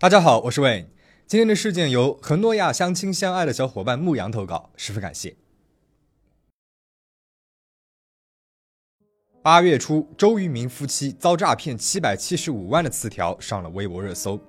大家好，我是 Wayne。今天的事件由和诺亚相亲相爱的小伙伴牧羊投稿，十分感谢。八月初，周渝民夫妻遭诈骗七百七十五万的词条上了微博热搜。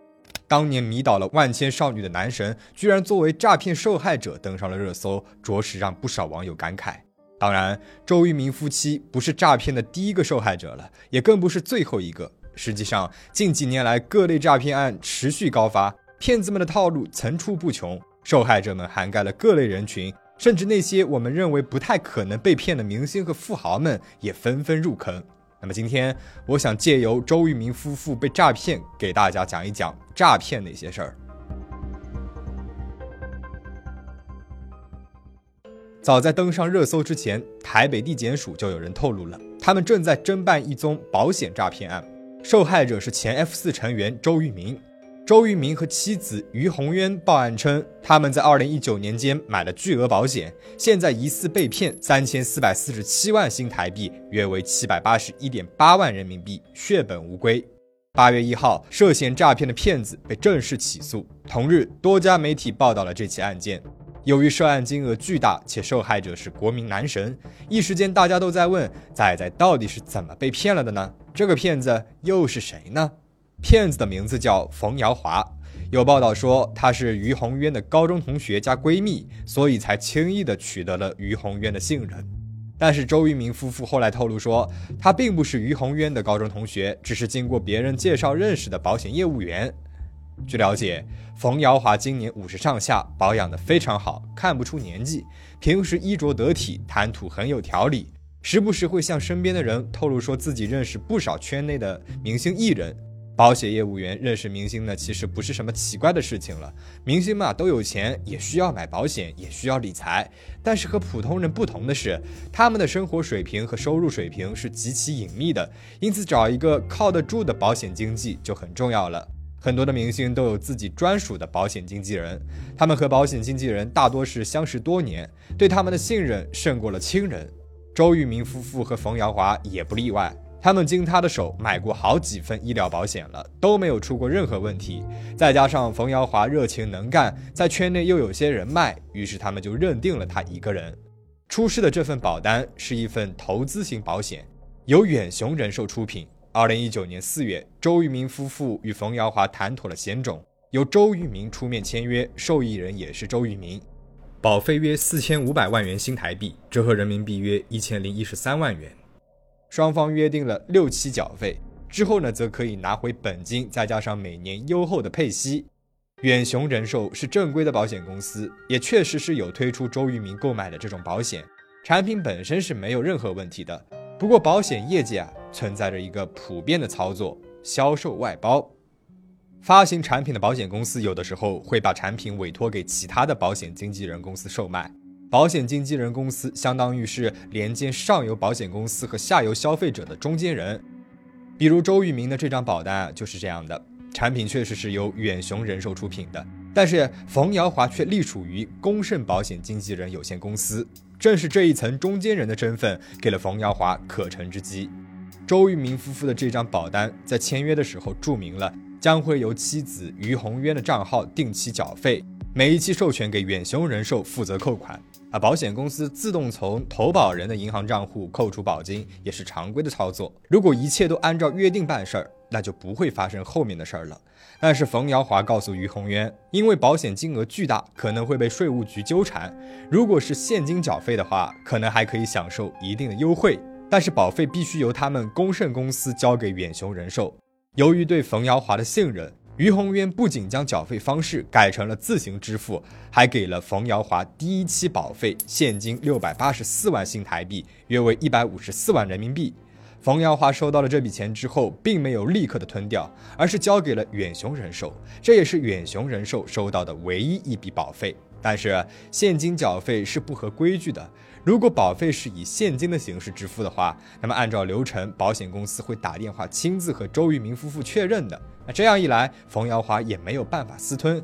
当年迷倒了万千少女的男神，居然作为诈骗受害者登上了热搜，着实让不少网友感慨。当然，周渝民夫妻不是诈骗的第一个受害者了，也更不是最后一个。实际上，近几年来各类诈骗案持续高发，骗子们的套路层出不穷，受害者们涵盖了各类人群，甚至那些我们认为不太可能被骗的明星和富豪们也纷纷入坑。那么今天，我想借由周渝民夫妇被诈骗，给大家讲一讲诈骗那些事儿。早在登上热搜之前，台北地检署就有人透露了，他们正在侦办一宗保险诈骗案。受害者是前 F 四成员周渝民。周渝民和妻子于红渊报案称，他们在2019年间买了巨额保险，现在疑似被骗三千四百四十七万新台币，约为七百八十一点八万人民币，血本无归。八月一号，涉嫌诈骗的骗子被正式起诉。同日，多家媒体报道了这起案件。由于涉案金额巨大，且受害者是国民男神，一时间大家都在问：仔仔到底是怎么被骗了的呢？这个骗子又是谁呢？骗子的名字叫冯瑶华，有报道说她是于红渊的高中同学加闺蜜，所以才轻易的取得了于红渊的信任。但是周渝民夫妇后来透露说，他并不是于红渊的高中同学，只是经过别人介绍认识的保险业务员。据了解，冯瑶华今年五十上下，保养得非常好，看不出年纪。平时衣着得体，谈吐很有条理，时不时会向身边的人透露说自己认识不少圈内的明星艺人。保险业务员认识明星呢，其实不是什么奇怪的事情了。明星嘛，都有钱，也需要买保险，也需要理财。但是和普通人不同的是，他们的生活水平和收入水平是极其隐秘的，因此找一个靠得住的保险经纪就很重要了。很多的明星都有自己专属的保险经纪人，他们和保险经纪人大多是相识多年，对他们的信任胜过了亲人。周渝民夫妇和冯瑶华也不例外，他们经他的手买过好几份医疗保险了，都没有出过任何问题。再加上冯瑶华热情能干，在圈内又有些人脉，于是他们就认定了他一个人。出示的这份保单是一份投资型保险，由远雄人寿出品。二零一九年四月，周渝民夫妇与冯瑶华谈妥了险种，由周渝民出面签约，受益人也是周渝民，保费约四千五百万元新台币，折合人民币约一千零一十三万元。双方约定了六期缴费，之后呢，则可以拿回本金，再加上每年优厚的配息。远雄人寿是正规的保险公司，也确实是有推出周渝民购买的这种保险，产品本身是没有任何问题的。不过保险业界啊。存在着一个普遍的操作：销售外包。发行产品的保险公司有的时候会把产品委托给其他的保险经纪人公司售卖。保险经纪人公司相当于是连接上游保险公司和下游消费者的中间人。比如周渝民的这张保单啊，就是这样的。产品确实是由远雄人寿出品的，但是冯瑶华却隶属于公盛保险经纪人有限公司。正是这一层中间人的身份，给了冯瑶华可乘之机。周渝民夫妇的这张保单在签约的时候注明了，将会由妻子于红渊的账号定期缴费，每一期授权给远雄人寿负责扣款，而保险公司自动从投保人的银行账户扣除保金，也是常规的操作。如果一切都按照约定办事儿，那就不会发生后面的事儿了。但是冯瑶华告诉于红渊，因为保险金额巨大，可能会被税务局纠缠，如果是现金缴费的话，可能还可以享受一定的优惠。但是保费必须由他们公盛公司交给远雄人寿。由于对冯瑶华的信任，于红渊不仅将缴费方式改成了自行支付，还给了冯瑶华第一期保费现金六百八十四万新台币，约为一百五十四万人民币。冯瑶华收到了这笔钱之后，并没有立刻的吞掉，而是交给了远雄人寿，这也是远雄人寿收到的唯一一笔保费。但是现金缴费是不合规矩的。如果保费是以现金的形式支付的话，那么按照流程，保险公司会打电话亲自和周渝民夫妇确认的。那这样一来，冯瑶华也没有办法私吞。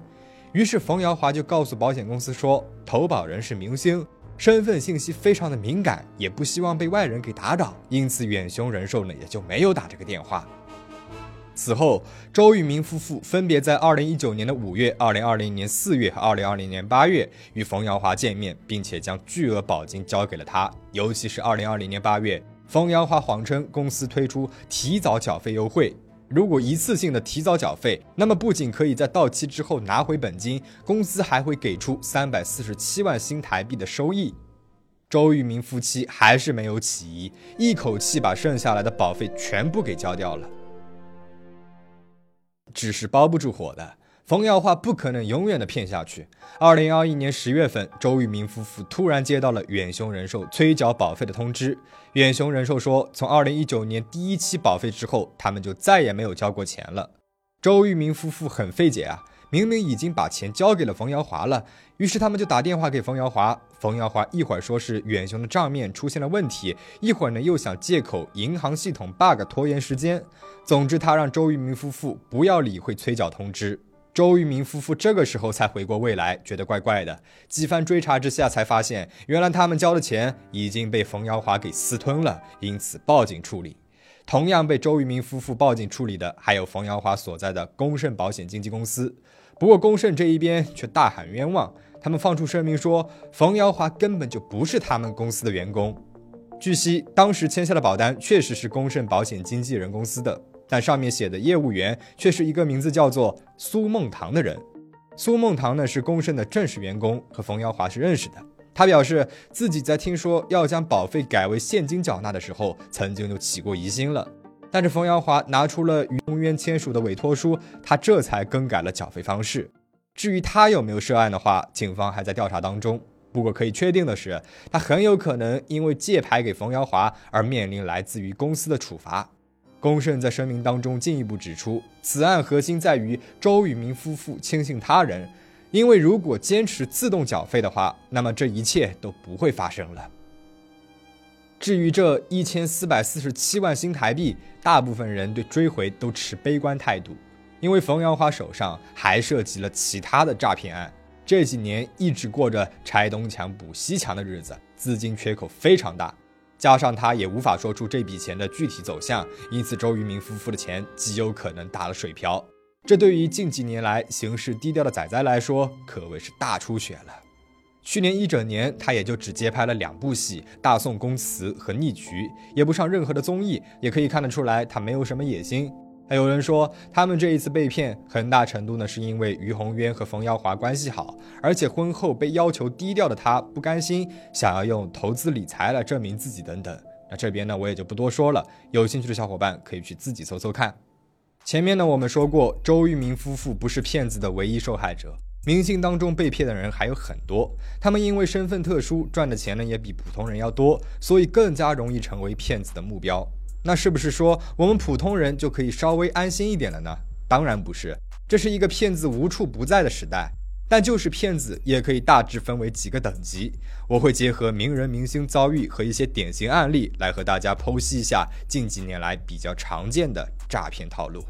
于是冯瑶华就告诉保险公司说，投保人是明星，身份信息非常的敏感，也不希望被外人给打扰，因此远雄人寿呢也就没有打这个电话。此后，周渝民夫妇分别在2019年的5月、2020年4月和2020年8月与冯瑶华见面，并且将巨额保金交给了他。尤其是2020年8月，冯瑶华谎称公司推出提早缴费优惠，如果一次性的提早缴费，那么不仅可以在到期之后拿回本金，公司还会给出347万新台币的收益。周渝民夫妻还是没有起疑，一口气把剩下来的保费全部给交掉了。纸是包不住火的，冯耀华不可能永远的骗下去。二零二一年十月份，周渝民夫妇突然接到了远雄人寿催缴保费的通知。远雄人寿说，从二零一九年第一期保费之后，他们就再也没有交过钱了。周渝民夫妇很费解啊，明明已经把钱交给了冯耀华了，于是他们就打电话给冯耀华。冯耀华一会儿说是远雄的账面出现了问题，一会儿呢又想借口银行系统 bug 拖延时间。总之，他让周渝民夫妇不要理会催缴通知。周渝民夫妇这个时候才回过味来，觉得怪怪的。几番追查之下，才发现原来他们交的钱已经被冯耀华给私吞了，因此报警处理。同样被周渝民夫妇报警处理的，还有冯耀华所在的丰盛保险经纪公司。不过，丰盛这一边却大喊冤枉，他们放出声明说，冯耀华根本就不是他们公司的员工。据悉，当时签下的保单确实是丰盛保险经纪人公司的。但上面写的业务员却是一个名字叫做苏梦堂的人。苏梦堂呢是公盛的正式员工，和冯耀华是认识的。他表示自己在听说要将保费改为现金缴纳的时候，曾经就起过疑心了。但是冯耀华拿出了于洪渊签署的委托书，他这才更改了缴费方式。至于他有没有涉案的话，警方还在调查当中。不过可以确定的是，他很有可能因为借牌给冯耀华而面临来自于公司的处罚。龚盛在声明当中进一步指出，此案核心在于周渝民夫妇轻信他人，因为如果坚持自动缴费的话，那么这一切都不会发生了。至于这一千四百四十七万新台币，大部分人对追回都持悲观态度，因为冯瑶华手上还涉及了其他的诈骗案，这几年一直过着拆东墙补西墙的日子，资金缺口非常大。加上他也无法说出这笔钱的具体走向，因此周渝民夫妇的钱极有可能打了水漂。这对于近几年来行事低调的仔仔来说，可谓是大出血了。去年一整年，他也就只接拍了两部戏，《大宋宫词》和《逆局》，也不上任何的综艺，也可以看得出来他没有什么野心。还有人说，他们这一次被骗，很大程度呢是因为于洪渊和冯耀华关系好，而且婚后被要求低调的他不甘心，想要用投资理财来证明自己等等。那这边呢，我也就不多说了，有兴趣的小伙伴可以去自己搜搜看。前面呢，我们说过，周渝民夫妇不是骗子的唯一受害者，明星当中被骗的人还有很多，他们因为身份特殊，赚的钱呢也比普通人要多，所以更加容易成为骗子的目标。那是不是说我们普通人就可以稍微安心一点了呢？当然不是，这是一个骗子无处不在的时代。但就是骗子也可以大致分为几个等级，我会结合名人明星遭遇和一些典型案例来和大家剖析一下近几年来比较常见的诈骗套路。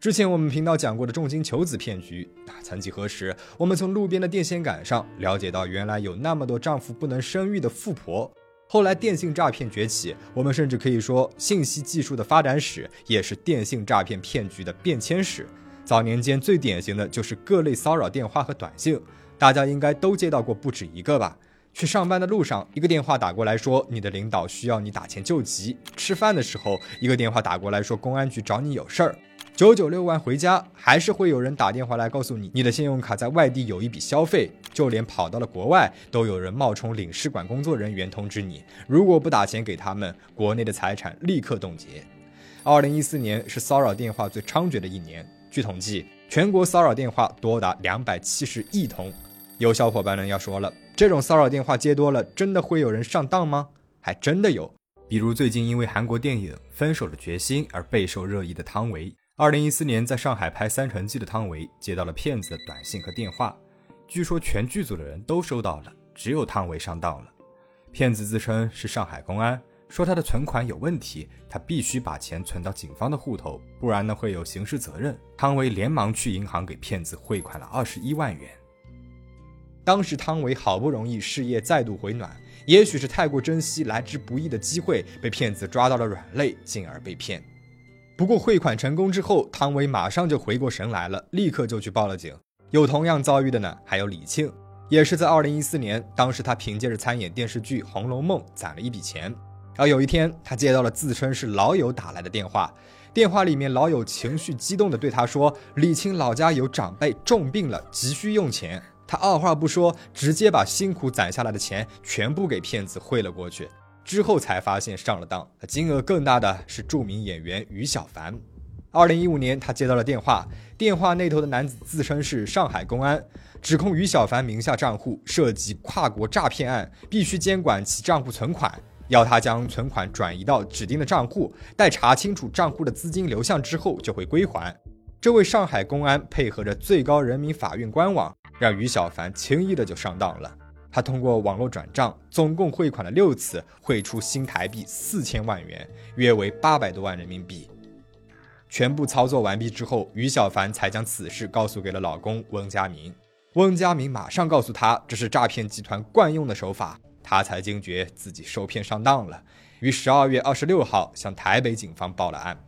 之前我们频道讲过的重金求子骗局，啊，曾几何时，我们从路边的电线杆上了解到，原来有那么多丈夫不能生育的富婆。后来电信诈骗崛起，我们甚至可以说，信息技术的发展史也是电信诈骗骗局的变迁史。早年间最典型的就是各类骚扰电话和短信，大家应该都接到过不止一个吧？去上班的路上，一个电话打过来说你的领导需要你打钱救急；吃饭的时候，一个电话打过来说公安局找你有事儿。九九六完回家，还是会有人打电话来告诉你，你的信用卡在外地有一笔消费。就连跑到了国外，都有人冒充领事馆工作人员通知你，如果不打钱给他们，国内的财产立刻冻结。二零一四年是骚扰电话最猖獗的一年，据统计，全国骚扰电话多达两百七十亿通。有小伙伴呢要说了，这种骚扰电话接多了，真的会有人上当吗？还真的有，比如最近因为韩国电影《分手的决心》而备受热议的汤唯。二零一四年，在上海拍《三城记》的汤唯接到了骗子的短信和电话，据说全剧组的人都收到了，只有汤唯上当了。骗子自称是上海公安，说他的存款有问题，他必须把钱存到警方的户头，不然呢会有刑事责任。汤唯连忙去银行给骗子汇款了二十一万元。当时汤唯好不容易事业再度回暖，也许是太过珍惜来之不易的机会，被骗子抓到了软肋，进而被骗。不过汇款成功之后，汤唯马上就回过神来了，立刻就去报了警。有同样遭遇的呢，还有李庆，也是在二零一四年，当时他凭借着参演电视剧《红楼梦》攒了一笔钱。而有一天，他接到了自称是老友打来的电话，电话里面老友情绪激动地对他说：“李青老家有长辈重病了，急需用钱。”他二话不说，直接把辛苦攒下来的钱全部给骗子汇了过去。之后才发现上了当，金额更大的是著名演员于小凡。二零一五年，他接到了电话，电话那头的男子自称是上海公安，指控于小凡名下账户涉及跨国诈骗案，必须监管其账户存款。要他将存款转移到指定的账户，待查清楚账户的资金流向之后就会归还。这位上海公安配合着最高人民法院官网，让于小凡轻易的就上当了。他通过网络转账，总共汇款了六次，汇出新台币四千万元，约为八百多万人民币。全部操作完毕之后，于小凡才将此事告诉给了老公翁佳明。翁佳明马上告诉他，这是诈骗集团惯用的手法。他才惊觉自己受骗上当了，于十二月二十六号向台北警方报了案。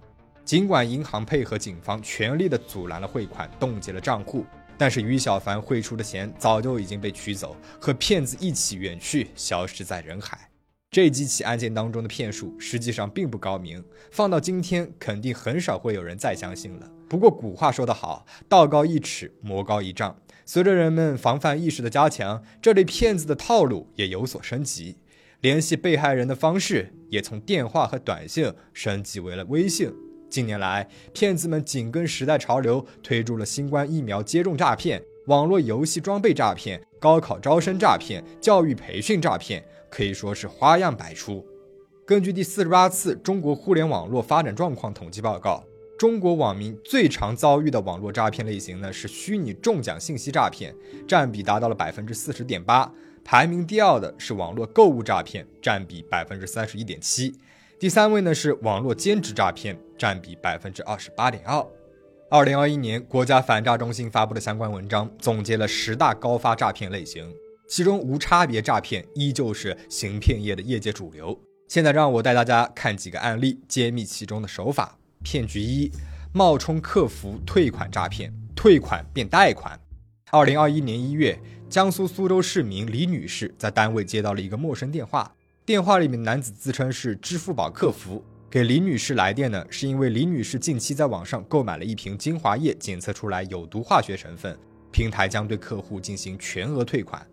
尽管银行配合警方全力的阻拦了汇款，冻结了账户，但是于小凡汇出的钱早就已经被取走，和骗子一起远去，消失在人海。这几起案件当中的骗术实际上并不高明，放到今天肯定很少会有人再相信了。不过古话说得好，道高一尺，魔高一丈。随着人们防范意识的加强，这类骗子的套路也有所升级，联系被害人的方式也从电话和短信升级为了微信。近年来，骗子们紧跟时代潮流，推出了新冠疫苗接种诈骗、网络游戏装备诈骗、高考招生诈骗、教育培训诈骗，可以说是花样百出。根据第四十八次中国互联网络发展状况统计报告。中国网民最常遭遇的网络诈骗类型呢是虚拟中奖信息诈骗，占比达到了百分之四十点八。排名第二的是网络购物诈骗，占比百分之三十一点七。第三位呢是网络兼职诈骗，占比百分之二十八点二。二零二一年国家反诈中心发布的相关文章总结了十大高发诈骗类型，其中无差别诈骗依旧是行骗业的业界主流。现在让我带大家看几个案例，揭秘其中的手法。骗局一：冒充客服退款诈骗，退款变贷款。二零二一年一月，江苏苏州市民李女士在单位接到了一个陌生电话，电话里面男子自称是支付宝客服，给李女士来电呢，是因为李女士近期在网上购买了一瓶精华液，检测出来有毒化学成分，平台将对客户进行全额退款。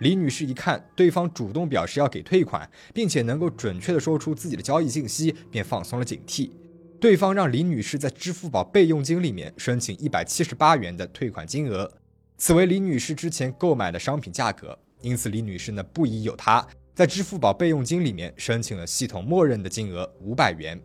李女士一看对方主动表示要给退款，并且能够准确的说出自己的交易信息，便放松了警惕。对方让李女士在支付宝备用金里面申请一百七十八元的退款金额，此为李女士之前购买的商品价格，因此李女士呢不疑有他，在支付宝备用金里面申请了系统默认的金额五百元。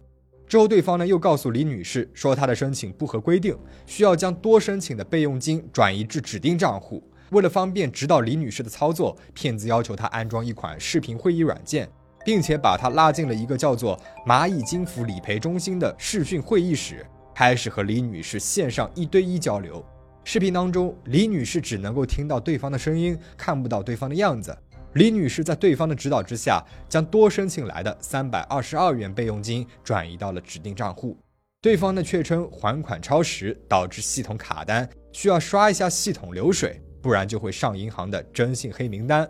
之后对方呢又告诉李女士说她的申请不合规定，需要将多申请的备用金转移至指定账户。为了方便指导李女士的操作，骗子要求她安装一款视频会议软件。并且把她拉进了一个叫做“蚂蚁金服理赔中心”的视讯会议室，开始和李女士线上一对一交流。视频当中，李女士只能够听到对方的声音，看不到对方的样子。李女士在对方的指导之下，将多申请来的三百二十二元备用金转移到了指定账户。对方呢却称还款超时，导致系统卡单，需要刷一下系统流水，不然就会上银行的征信黑名单。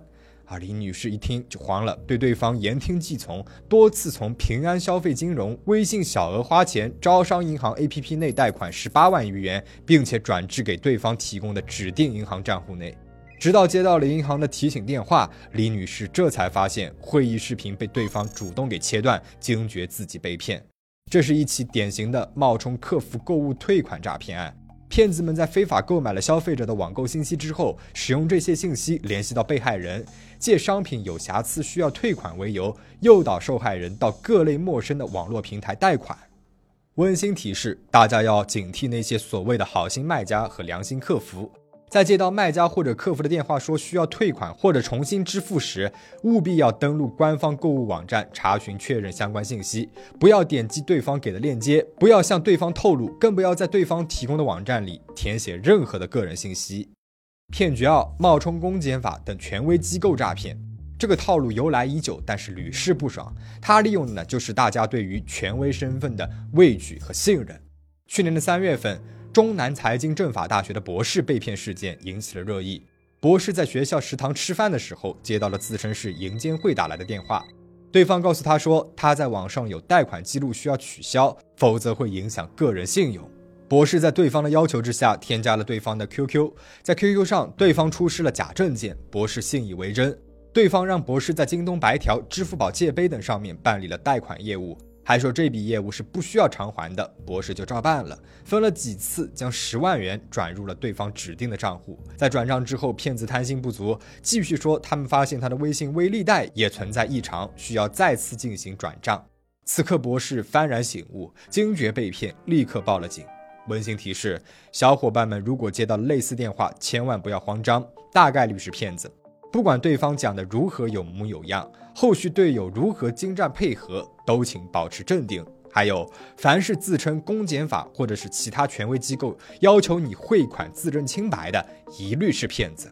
而李女士一听就慌了，对对方言听计从，多次从平安消费金融微信小额花钱招商银行 APP 内贷款十八万余元，并且转至给对方提供的指定银行账户内。直到接到了银行的提醒电话，李女士这才发现会议视频被对方主动给切断，惊觉自己被骗。这是一起典型的冒充客服购物退款诈骗案。骗子们在非法购买了消费者的网购信息之后，使用这些信息联系到被害人，借商品有瑕疵需要退款为由，诱导受害人到各类陌生的网络平台贷款。温馨提示：大家要警惕那些所谓的好心卖家和良心客服。在接到卖家或者客服的电话说需要退款或者重新支付时，务必要登录官方购物网站查询确认相关信息，不要点击对方给的链接，不要向对方透露，更不要在对方提供的网站里填写任何的个人信息。骗局二：冒充公检法等权威机构诈骗。这个套路由来已久，但是屡试不爽。他利用的呢，就是大家对于权威身份的畏惧和信任。去年的三月份，中南财经政法大学的博士被骗事件引起了热议。博士在学校食堂吃饭的时候，接到了自称是银监会打来的电话，对方告诉他说，他在网上有贷款记录需要取消，否则会影响个人信用。博士在对方的要求之下，添加了对方的 QQ，在 QQ 上，对方出示了假证件，博士信以为真。对方让博士在京东白条、支付宝借呗等上面办理了贷款业务，还说这笔业务是不需要偿还的，博士就照办了。分了几次，将十万元转入了对方指定的账户。在转账之后，骗子贪心不足，继续说他们发现他的微信微粒贷也存在异常，需要再次进行转账。此刻，博士幡然醒悟，惊觉被骗，立刻报了警。温馨提示：小伙伴们，如果接到类似电话，千万不要慌张，大概率是骗子。不管对方讲的如何有模有样，后续队友如何精湛配合，都请保持镇定。还有，凡是自称公检法或者是其他权威机构要求你汇款自证清白的，一律是骗子。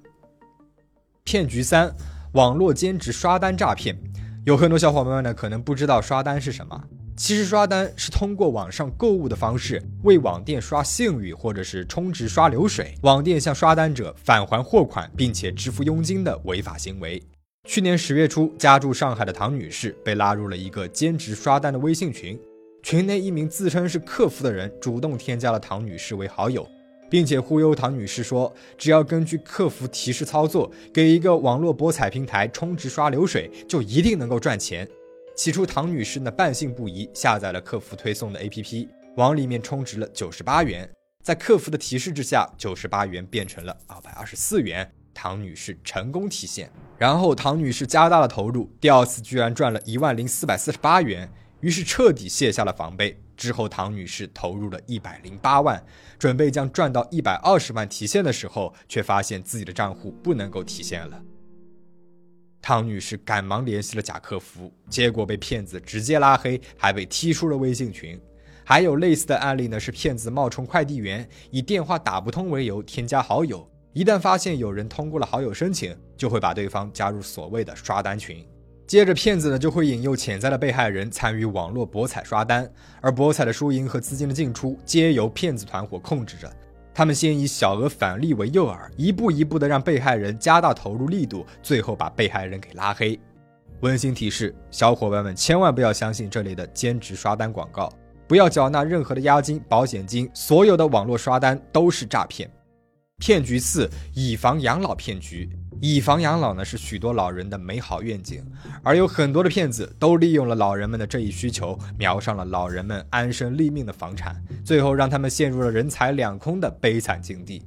骗局三：网络兼职刷单诈骗。有很多小伙伴们呢，可能不知道刷单是什么。其实刷单是通过网上购物的方式为网店刷信誉或者是充值刷流水，网店向刷单者返还货款并且支付佣金的违法行为。去年十月初，家住上海的唐女士被拉入了一个兼职刷单的微信群，群内一名自称是客服的人主动添加了唐女士为好友，并且忽悠唐女士说，只要根据客服提示操作，给一个网络博彩平台充值刷流水，就一定能够赚钱。起初，唐女士呢半信不疑，下载了客服推送的 APP，往里面充值了九十八元。在客服的提示之下，九十八元变成了二百二十四元，唐女士成功提现。然后，唐女士加大了投入，第二次居然赚了一万零四百四十八元，于是彻底卸下了防备。之后，唐女士投入了一百零八万，准备将赚到一百二十万提现的时候，却发现自己的账户不能够提现了。唐女士赶忙联系了假客服，结果被骗子直接拉黑，还被踢出了微信群。还有类似的案例呢，是骗子冒充快递员，以电话打不通为由添加好友，一旦发现有人通过了好友申请，就会把对方加入所谓的刷单群。接着，骗子呢就会引诱潜在的被害人参与网络博彩刷单，而博彩的输赢和资金的进出皆由骗子团伙控制着。他们先以小额返利为诱饵，一步一步的让被害人加大投入力度，最后把被害人给拉黑。温馨提示：小伙伴们千万不要相信这类的兼职刷单广告，不要缴纳任何的押金、保险金，所有的网络刷单都是诈骗。骗局四：以房养老骗局。以房养老呢，是许多老人的美好愿景，而有很多的骗子都利用了老人们的这一需求，瞄上了老人们安身立命的房产，最后让他们陷入了人财两空的悲惨境地。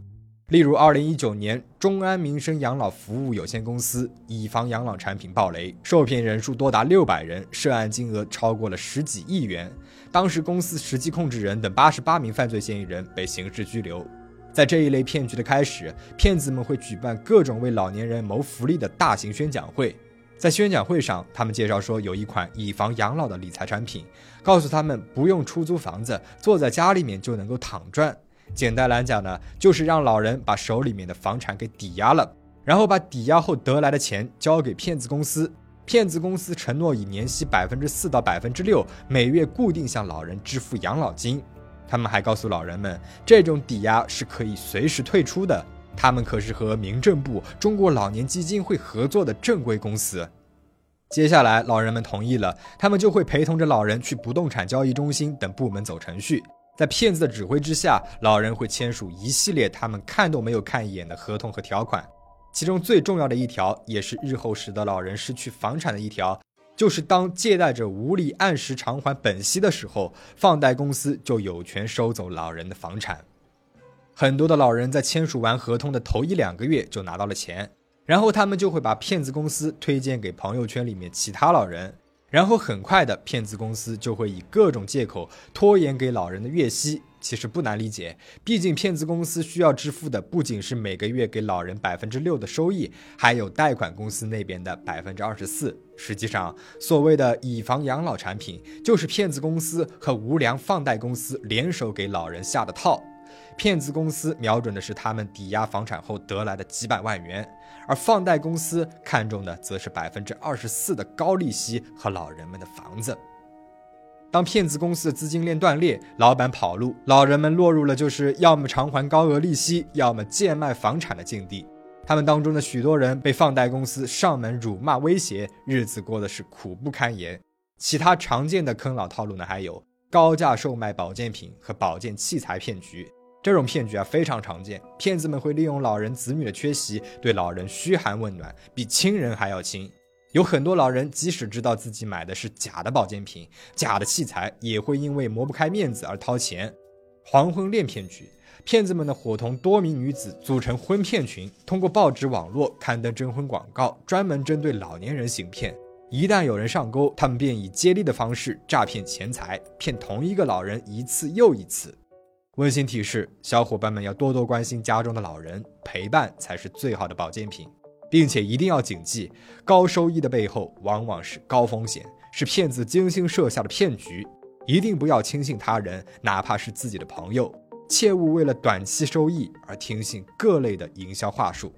例如，二零一九年，中安民生养老服务有限公司以房养老产品爆雷，受骗人数多达六百人，涉案金额超过了十几亿元。当时，公司实际控制人等八十八名犯罪嫌疑人被刑事拘留。在这一类骗局的开始，骗子们会举办各种为老年人谋福利的大型宣讲会。在宣讲会上，他们介绍说有一款以房养老的理财产品，告诉他们不用出租房子，坐在家里面就能够躺赚。简单来讲呢，就是让老人把手里面的房产给抵押了，然后把抵押后得来的钱交给骗子公司，骗子公司承诺以年息百分之四到百分之六，每月固定向老人支付养老金。他们还告诉老人们，这种抵押是可以随时退出的。他们可是和民政部、中国老年基金会合作的正规公司。接下来，老人们同意了，他们就会陪同着老人去不动产交易中心等部门走程序。在骗子的指挥之下，老人会签署一系列他们看都没有看一眼的合同和条款，其中最重要的一条，也是日后使得老人失去房产的一条。就是当借贷者无力按时偿还本息的时候，放贷公司就有权收走老人的房产。很多的老人在签署完合同的头一两个月就拿到了钱，然后他们就会把骗子公司推荐给朋友圈里面其他老人。然后很快的，骗子公司就会以各种借口拖延给老人的月息。其实不难理解，毕竟骗子公司需要支付的不仅是每个月给老人百分之六的收益，还有贷款公司那边的百分之二十四。实际上，所谓的以房养老产品，就是骗子公司和无良放贷公司联手给老人下的套。骗子公司瞄准的是他们抵押房产后得来的几百万元，而放贷公司看中的则是百分之二十四的高利息和老人们的房子。当骗子公司的资金链断裂，老板跑路，老人们落入了就是要么偿还高额利息，要么贱卖房产的境地。他们当中的许多人被放贷公司上门辱骂威胁，日子过得是苦不堪言。其他常见的坑老套路呢，还有高价售卖保健品和保健器材骗局。这种骗局啊非常常见，骗子们会利用老人子女的缺席，对老人嘘寒问暖，比亲人还要亲。有很多老人即使知道自己买的是假的保健品、假的器材，也会因为磨不开面子而掏钱。黄昏恋骗局。骗子们呢，伙同多名女子组成婚骗群，通过报纸、网络刊登征婚广告，专门针对老年人行骗。一旦有人上钩，他们便以接力的方式诈骗钱财，骗同一个老人一次又一次。温馨提示：小伙伴们要多多关心家中的老人，陪伴才是最好的保健品，并且一定要谨记，高收益的背后往往是高风险，是骗子精心设下的骗局。一定不要轻信他人，哪怕是自己的朋友。切勿为了短期收益而听信各类的营销话术。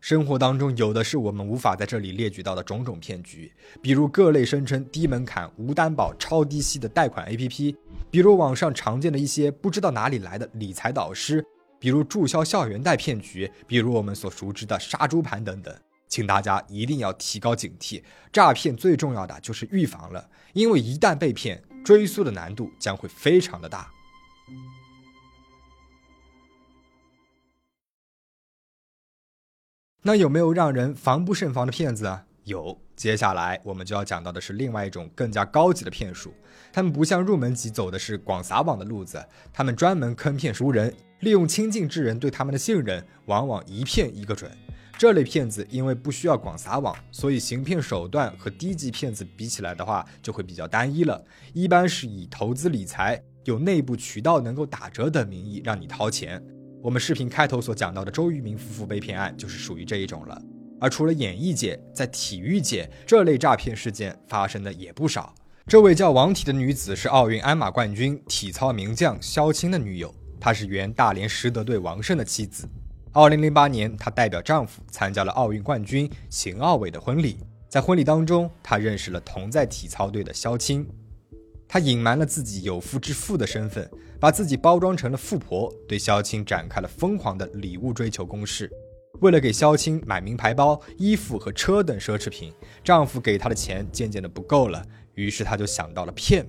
生活当中有的是我们无法在这里列举到的种种骗局，比如各类声称低门槛、无担保、超低息的贷款 APP，比如网上常见的一些不知道哪里来的理财导师，比如注销校园贷骗局，比如我们所熟知的杀猪盘等等。请大家一定要提高警惕，诈骗最重要的就是预防了，因为一旦被骗，追溯的难度将会非常的大。那有没有让人防不胜防的骗子啊？有。接下来我们就要讲到的是另外一种更加高级的骗术。他们不像入门级走的是广撒网的路子，他们专门坑骗熟人，利用亲近之人对他们的信任，往往一骗一个准。这类骗子因为不需要广撒网，所以行骗手段和低级骗子比起来的话，就会比较单一了。一般是以投资理财、有内部渠道能够打折等名义让你掏钱。我们视频开头所讲到的周渝民夫妇被骗案，就是属于这一种了。而除了演艺界，在体育界，这类诈骗事件发生的也不少。这位叫王体的女子是奥运鞍马冠军、体操名将肖钦的女友，她是原大连实德队王胜的妻子。2008年，她代表丈夫参加了奥运冠军邢奥伟的婚礼，在婚礼当中，她认识了同在体操队的肖钦。她隐瞒了自己有夫之妇的身份，把自己包装成了富婆，对萧青展开了疯狂的礼物追求攻势。为了给萧青买名牌包、衣服和车等奢侈品，丈夫给她的钱渐渐的不够了，于是她就想到了骗。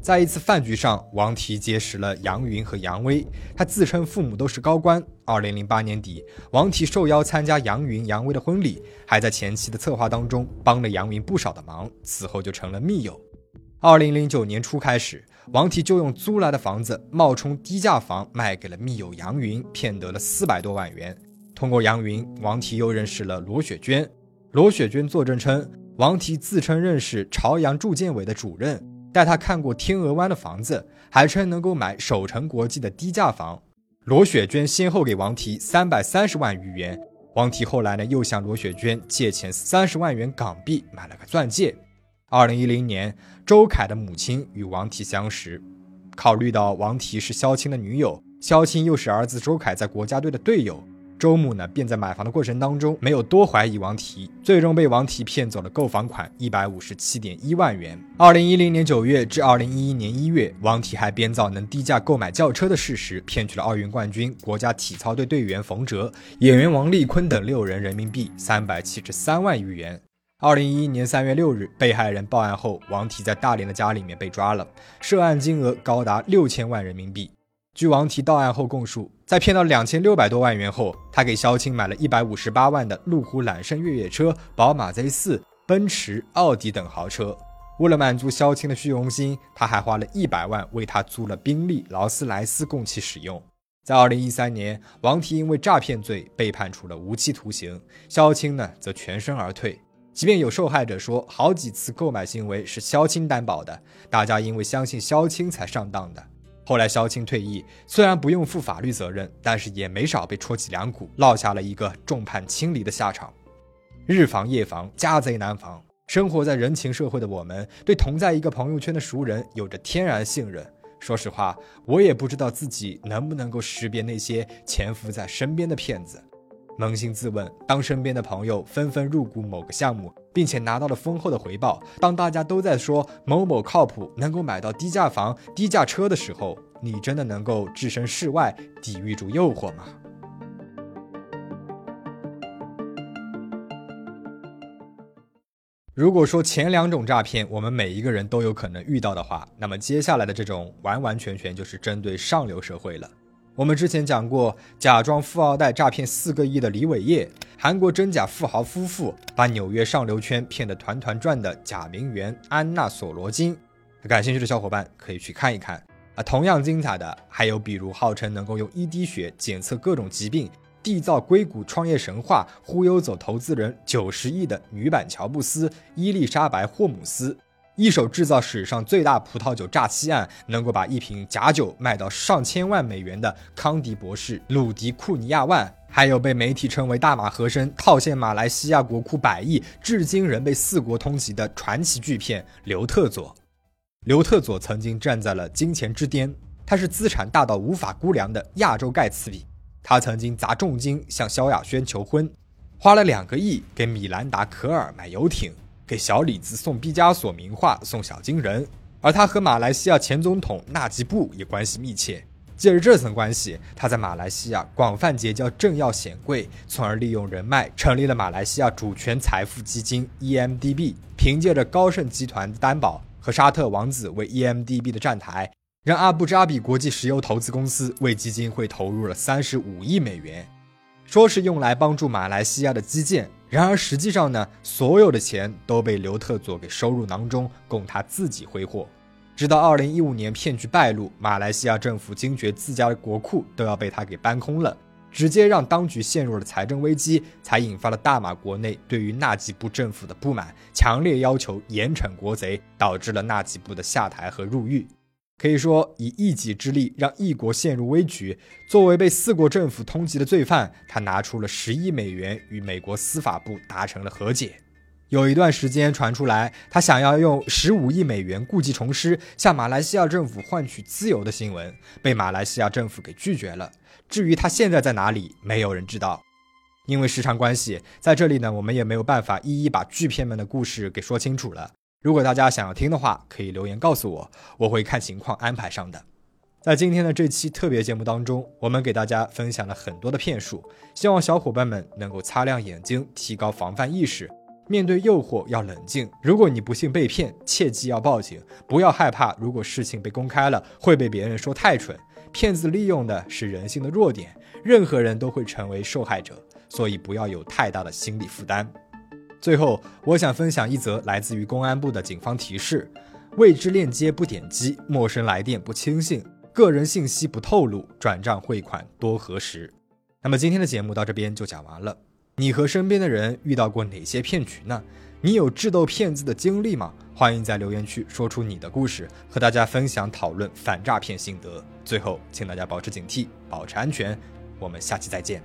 在一次饭局上，王提结识了杨云和杨威，他自称父母都是高官。二零零八年底，王提受邀参加杨云、杨威的婚礼，还在前期的策划当中帮了杨云不少的忙，此后就成了密友。二零零九年初开始，王提就用租来的房子冒充低价房卖给了密友杨云，骗得了四百多万元。通过杨云，王提又认识了罗雪娟。罗雪娟作证称，王提自称认识朝阳住建委的主任，带他看过天鹅湾的房子，还称能够买首城国际的低价房。罗雪娟先后给王提三百三十万余元，王提后来呢又向罗雪娟借钱三十万元港币买了个钻戒。二零一零年，周凯的母亲与王提相识。考虑到王提是肖青的女友，肖青又是儿子周凯在国家队的队友，周母呢便在买房的过程当中没有多怀疑王提，最终被王提骗走了购房款一百五十七点一万元。二零一零年九月至二零一一年一月，王提还编造能低价购买轿车的事实，骗取了奥运冠军、国家体操队队员冯喆、演员王丽坤等六人人民币三百七十三万余元。二零一一年三月六日，被害人报案后，王提在大连的家里面被抓了，涉案金额高达六千万人民币。据王提到案后供述，在骗到两千六百多万元后，他给肖青买了一百五十八万的路虎揽胜越野车、宝马 Z 四、奔驰、奥迪等豪车。为了满足肖青的虚荣心，他还花了一百万为他租了宾利、劳斯莱斯供其使用。在二零一三年，王提因为诈骗罪被判处了无期徒刑，肖青呢则全身而退。即便有受害者说好几次购买行为是肖青担保的，大家因为相信肖青才上当的。后来肖青退役，虽然不用负法律责任，但是也没少被戳脊梁骨，落下了一个众叛亲离的下场。日防夜防，家贼难防。生活在人情社会的我们，对同在一个朋友圈的熟人有着天然信任。说实话，我也不知道自己能不能够识别那些潜伏在身边的骗子。扪心自问，当身边的朋友纷纷入股某个项目，并且拿到了丰厚的回报，当大家都在说某某靠谱，能够买到低价房、低价车的时候，你真的能够置身事外，抵御住诱惑吗？如果说前两种诈骗我们每一个人都有可能遇到的话，那么接下来的这种完完全全就是针对上流社会了。我们之前讲过，假装富二代诈骗四个亿的李伟业，韩国真假富豪夫妇把纽约上流圈骗得团团转的假名媛安娜索罗金，感兴趣的小伙伴可以去看一看啊。同样精彩的还有，比如号称能够用一滴血检测各种疾病。缔造硅谷创业神话，忽悠走投资人九十亿的女版乔布斯伊丽莎白霍姆斯，一手制造史上最大葡萄酒诈欺案，能够把一瓶假酒卖到上千万美元的康迪博士鲁迪库尼亚万，还有被媒体称为大马和珅套现马来西亚国库百亿，至今仍被四国通缉的传奇巨骗刘特佐。刘特佐曾经站在了金钱之巅，他是资产大到无法估量的亚洲盖茨比。他曾经砸重金向萧亚轩求婚，花了两个亿给米兰达·可尔买游艇，给小李子送毕加索名画，送小金人。而他和马来西亚前总统纳吉布也关系密切，借着这层关系，他在马来西亚广泛结交政要显贵，从而利用人脉成立了马来西亚主权财富基金 EMDB，凭借着高盛集团的担保和沙特王子为 EMDB 的站台。让阿布扎比国际石油投资公司为基金会投入了三十五亿美元，说是用来帮助马来西亚的基建。然而实际上呢，所有的钱都被刘特佐给收入囊中，供他自己挥霍。直到二零一五年骗局败露，马来西亚政府惊觉自家的国库都要被他给搬空了，直接让当局陷入了财政危机，才引发了大马国内对于纳吉布政府的不满，强烈要求严惩国贼，导致了纳吉布的下台和入狱。可以说，以一己之力让一国陷入危局。作为被四国政府通缉的罪犯，他拿出了十亿美元与美国司法部达成了和解。有一段时间传出来，他想要用十五亿美元故技重施，向马来西亚政府换取自由的新闻，被马来西亚政府给拒绝了。至于他现在在哪里，没有人知道。因为时长关系，在这里呢，我们也没有办法一一把巨片们的故事给说清楚了。如果大家想要听的话，可以留言告诉我，我会看情况安排上的。在今天的这期特别节目当中，我们给大家分享了很多的骗术，希望小伙伴们能够擦亮眼睛，提高防范意识。面对诱惑要冷静，如果你不幸被骗，切记要报警，不要害怕。如果事情被公开了，会被别人说太蠢。骗子利用的是人性的弱点，任何人都会成为受害者，所以不要有太大的心理负担。最后，我想分享一则来自于公安部的警方提示：未知链接不点击，陌生来电不轻信，个人信息不透露，转账汇款多核实。那么今天的节目到这边就讲完了。你和身边的人遇到过哪些骗局呢？你有智斗骗子的经历吗？欢迎在留言区说出你的故事，和大家分享讨论反诈骗心得。最后，请大家保持警惕，保持安全。我们下期再见。